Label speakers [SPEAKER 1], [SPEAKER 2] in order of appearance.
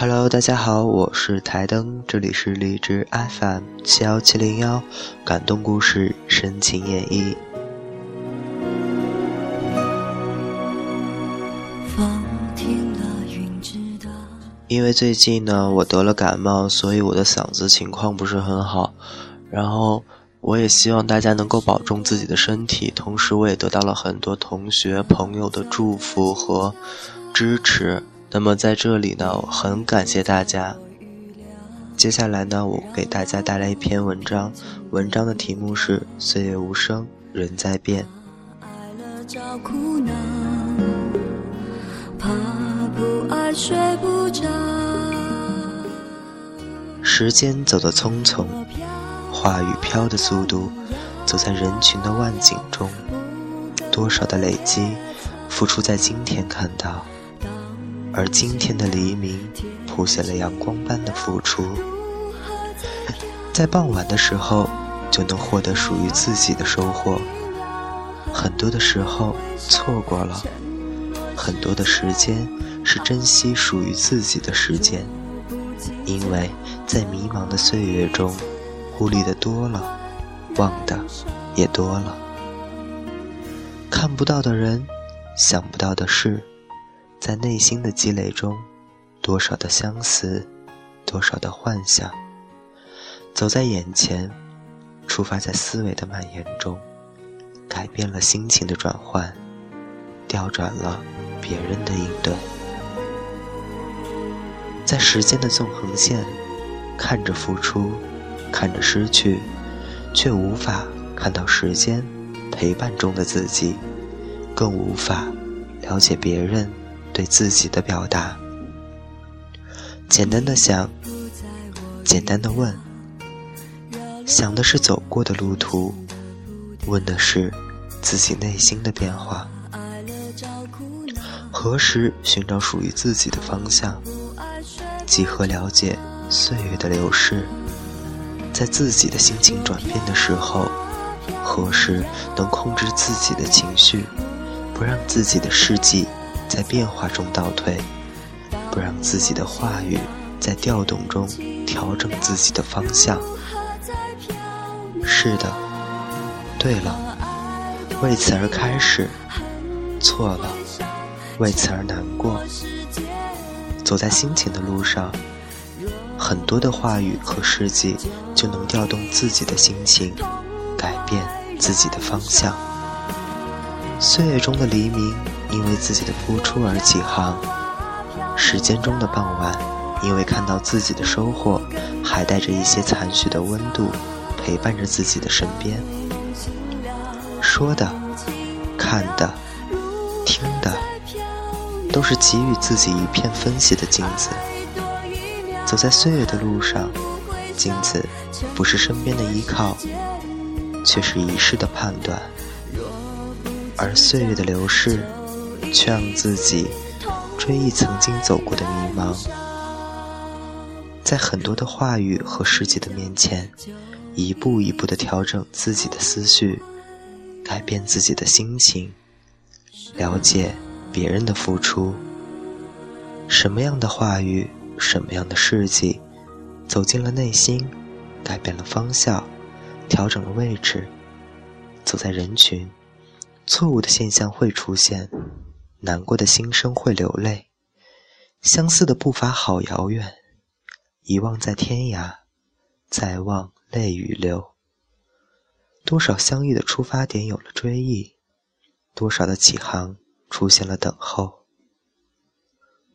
[SPEAKER 1] Hello，大家好，我是台灯，这里是荔枝 FM 七幺七零幺，感动故事，深情演绎。因为最近呢，我得了感冒，所以我的嗓子情况不是很好。然后，我也希望大家能够保重自己的身体。同时，我也得到了很多同学朋友的祝福和支持。那么，在这里呢，很感谢大家。接下来呢，我给大家带来一篇文章，文章的题目是《岁月无声，人在变》。时间走得匆匆，话语飘的速度，走在人群的万景中，多少的累积，付出在今天看到，而今天的黎明，谱写了阳光般的付出，在傍晚的时候，就能获得属于自己的收获。很多的时候错过了，很多的时间。是珍惜属于自己的时间，因为在迷茫的岁月中，顾虑的多了，忘的也多了。看不到的人，想不到的事，在内心的积累中，多少的相似，多少的幻想，走在眼前，出发在思维的蔓延中，改变了心情的转换，调转了别人的应对。在时间的纵横线，看着付出，看着失去，却无法看到时间陪伴中的自己，更无法了解别人对自己的表达。简单的想，简单的问，想的是走过的路途，问的是自己内心的变化。何时寻找属于自己的方向？几何了解岁月的流逝，在自己的心情转变的时候，何时能控制自己的情绪，不让自己的事迹在变化中倒退，不让自己的话语在调动中调整自己的方向？是的，对了，为此而开始，错了，为此而难过。走在心情的路上，很多的话语和事迹就能调动自己的心情，改变自己的方向。岁月中的黎明，因为自己的付出而起航；时间中的傍晚，因为看到自己的收获，还带着一些残许的温度，陪伴着自己的身边。说的，看的，听的。都是给予自己一片分析的镜子。走在岁月的路上，镜子不是身边的依靠，却是一世的判断。而岁月的流逝，却让自己追忆曾经走过的迷茫。在很多的话语和世界的面前，一步一步的调整自己的思绪，改变自己的心情，了解。别人的付出，什么样的话语，什么样的事迹，走进了内心，改变了方向，调整了位置。走在人群，错误的现象会出现，难过的心声会流泪，相似的步伐好遥远，遗忘在天涯，再望泪雨流。多少相遇的出发点有了追忆，多少的起航。出现了等候，